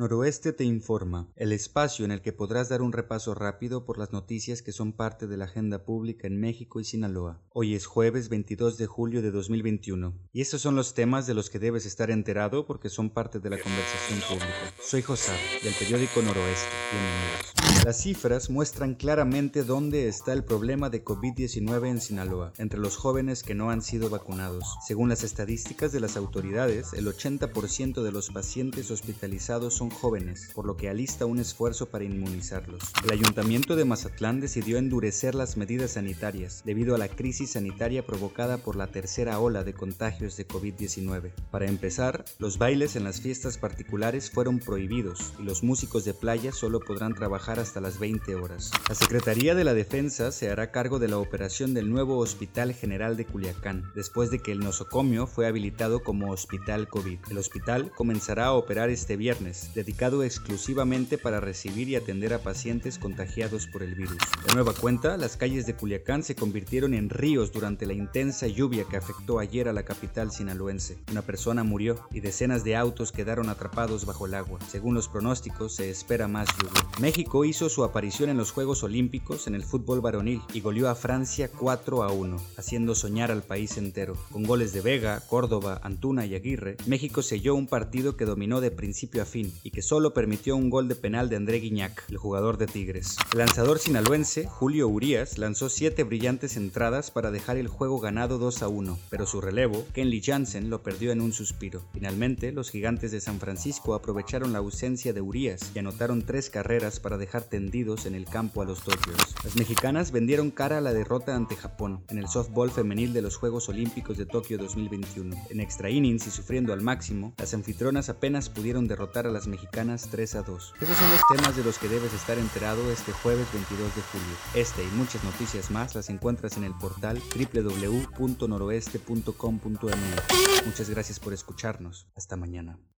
Noroeste te informa, el espacio en el que podrás dar un repaso rápido por las noticias que son parte de la agenda pública en México y Sinaloa. Hoy es jueves 22 de julio de 2021 y estos son los temas de los que debes estar enterado porque son parte de la conversación pública. Soy José, del periódico Noroeste. Bienvenidos. Las cifras muestran claramente dónde está el problema de COVID-19 en Sinaloa, entre los jóvenes que no han sido vacunados. Según las estadísticas de las autoridades, el 80% de los pacientes hospitalizados son jóvenes, por lo que alista un esfuerzo para inmunizarlos. El ayuntamiento de Mazatlán decidió endurecer las medidas sanitarias debido a la crisis sanitaria provocada por la tercera ola de contagios de COVID-19. Para empezar, los bailes en las fiestas particulares fueron prohibidos y los músicos de playa solo podrán trabajar hasta las 20 horas. La Secretaría de la Defensa se hará cargo de la operación del nuevo Hospital General de Culiacán, después de que el nosocomio fue habilitado como Hospital COVID. El hospital comenzará a operar este viernes, dedicado exclusivamente para recibir y atender a pacientes contagiados por el virus. De nueva cuenta, las calles de Culiacán se convirtieron en ríos durante la intensa lluvia que afectó ayer a la capital sinaloense. Una persona murió y decenas de autos quedaron atrapados bajo el agua. Según los pronósticos, se espera más lluvia. México hizo su aparición en los Juegos Olímpicos en el fútbol varonil y goleó a Francia 4 a 1, haciendo soñar al país entero. Con goles de Vega, Córdoba, Antuna y Aguirre, México selló un partido que dominó de principio a fin y que solo permitió un gol de penal de André Guiñac, el jugador de Tigres. El lanzador sinaloense, Julio Urias, lanzó siete brillantes entradas para dejar el juego ganado 2 a 1, pero su relevo, Kenley Jansen, lo perdió en un suspiro. Finalmente, los gigantes de San Francisco aprovecharon la ausencia de Urias y anotaron tres carreras para dejar tendidos en el campo a los Dodgers. Las mexicanas vendieron cara a la derrota ante Japón en el softball femenil de los Juegos Olímpicos de Tokio 2021. En extra innings y sufriendo al máximo, las anfitronas apenas pudieron derrotar a las mexicanas 3 a 2. Esos son los temas de los que debes estar enterado este jueves 22 de julio. Este y muchas noticias más las encuentras en el portal www.noroeste.com.mx. Muchas gracias por escucharnos. Hasta mañana.